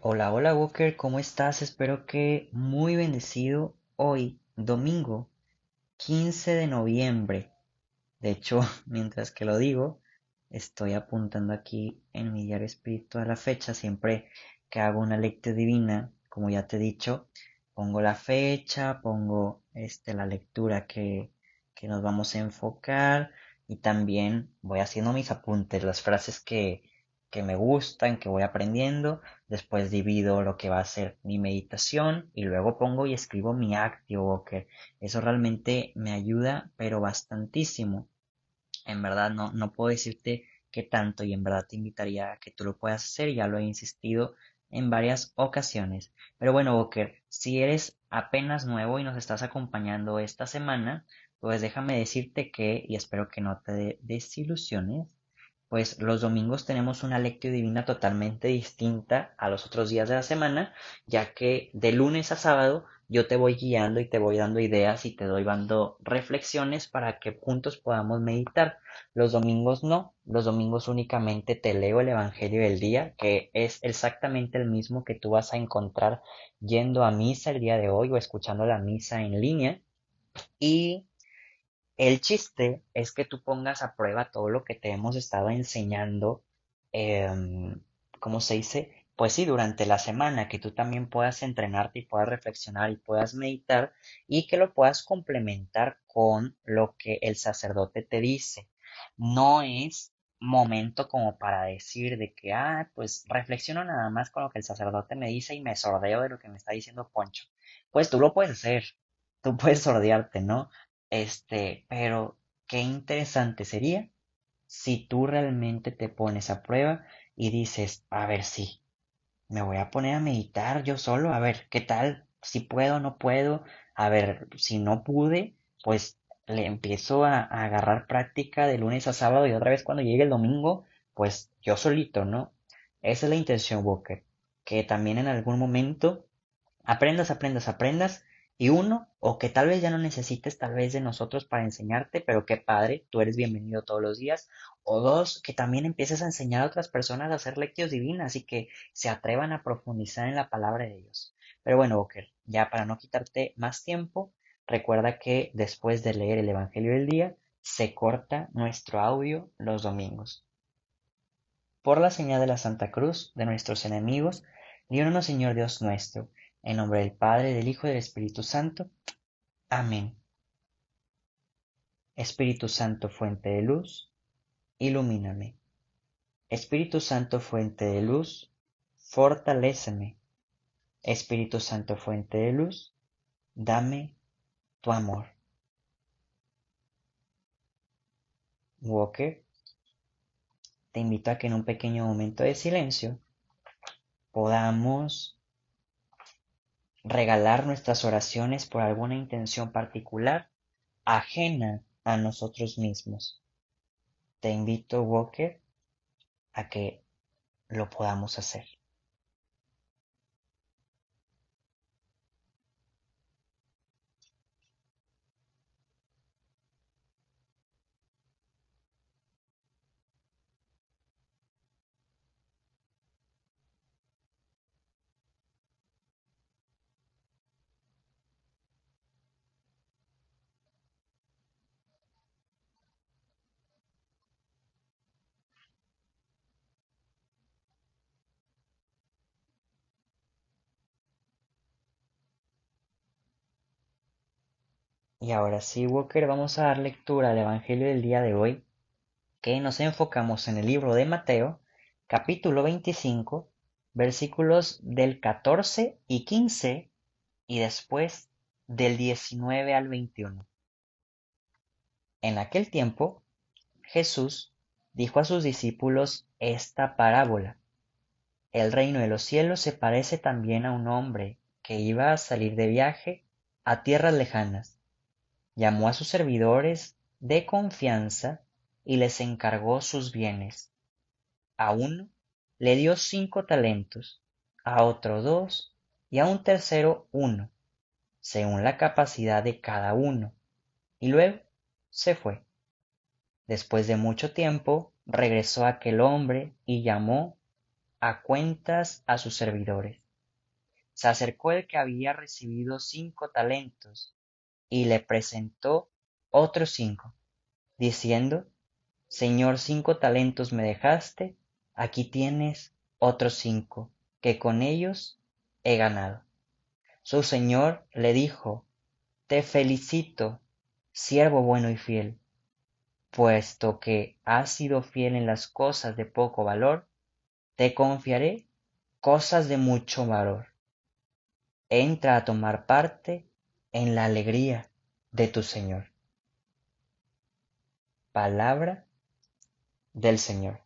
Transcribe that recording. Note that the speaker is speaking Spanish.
Hola, hola Walker, ¿cómo estás? Espero que muy bendecido hoy, domingo 15 de noviembre. De hecho, mientras que lo digo, estoy apuntando aquí en mi diario espiritual la fecha. Siempre que hago una lectura divina, como ya te he dicho, pongo la fecha, pongo este, la lectura que, que nos vamos a enfocar y también voy haciendo mis apuntes, las frases que, que me gustan, que voy aprendiendo. Después divido lo que va a ser mi meditación y luego pongo y escribo mi actio que Eso realmente me ayuda, pero bastantísimo. En verdad no, no puedo decirte qué tanto y en verdad te invitaría a que tú lo puedas hacer. Ya lo he insistido en varias ocasiones. Pero bueno, Boker, si eres apenas nuevo y nos estás acompañando esta semana, pues déjame decirte que, y espero que no te desilusiones, pues los domingos tenemos una lectio divina totalmente distinta a los otros días de la semana, ya que de lunes a sábado yo te voy guiando y te voy dando ideas y te doy dando reflexiones para que juntos podamos meditar. Los domingos no, los domingos únicamente te leo el Evangelio del día, que es exactamente el mismo que tú vas a encontrar yendo a misa el día de hoy o escuchando la misa en línea. Y el chiste es que tú pongas a prueba todo lo que te hemos estado enseñando, em, ¿cómo se dice? Pues sí, durante la semana, que tú también puedas entrenarte y puedas reflexionar y puedas meditar y que lo puedas complementar con lo que el sacerdote te dice. No es momento como para decir de que, ah, pues reflexiono nada más con lo que el sacerdote me dice y me sordeo de lo que me está diciendo Poncho. Pues tú lo puedes hacer, tú puedes sordearte, ¿no? Este, pero qué interesante sería si tú realmente te pones a prueba y dices, a ver si, me voy a poner a meditar yo solo, a ver, ¿qué tal? Si puedo, no puedo, a ver, si no pude, pues le empiezo a, a, agarrar práctica de lunes a sábado y otra vez cuando llegue el domingo, pues yo solito, ¿no? Esa es la intención, Walker, que también en algún momento aprendas, aprendas, aprendas y uno, o que tal vez ya no necesites tal vez de nosotros para enseñarte, pero qué padre, tú eres bienvenido todos los días. O dos, que también empieces a enseñar a otras personas a hacer lectios divinas y que se atrevan a profundizar en la palabra de Dios. Pero bueno, Boker, ya para no quitarte más tiempo, recuerda que después de leer el Evangelio del día, se corta nuestro audio los domingos. Por la señal de la Santa Cruz de nuestros enemigos, líbranos Señor Dios nuestro en nombre del Padre, del Hijo y del Espíritu Santo. Amén. Espíritu Santo, fuente de luz, ilumíname. Espíritu Santo, fuente de luz, fortaléceme. Espíritu Santo, fuente de luz, dame tu amor. Walker, te invito a que en un pequeño momento de silencio podamos regalar nuestras oraciones por alguna intención particular ajena a nosotros mismos. Te invito, Walker, a que lo podamos hacer. Y ahora sí, Walker, vamos a dar lectura al Evangelio del día de hoy, que nos enfocamos en el libro de Mateo, capítulo 25, versículos del 14 y 15, y después del 19 al 21. En aquel tiempo, Jesús dijo a sus discípulos esta parábola. El reino de los cielos se parece también a un hombre que iba a salir de viaje a tierras lejanas llamó a sus servidores de confianza y les encargó sus bienes. A uno le dio cinco talentos, a otro dos y a un tercero uno, según la capacidad de cada uno, y luego se fue. Después de mucho tiempo regresó aquel hombre y llamó a cuentas a sus servidores. Se acercó el que había recibido cinco talentos y le presentó otros cinco, diciendo, Señor, cinco talentos me dejaste, aquí tienes otros cinco, que con ellos he ganado. Su señor le dijo, Te felicito, siervo bueno y fiel, puesto que has sido fiel en las cosas de poco valor, te confiaré cosas de mucho valor. Entra a tomar parte en la alegría de tu Señor. Palabra del Señor.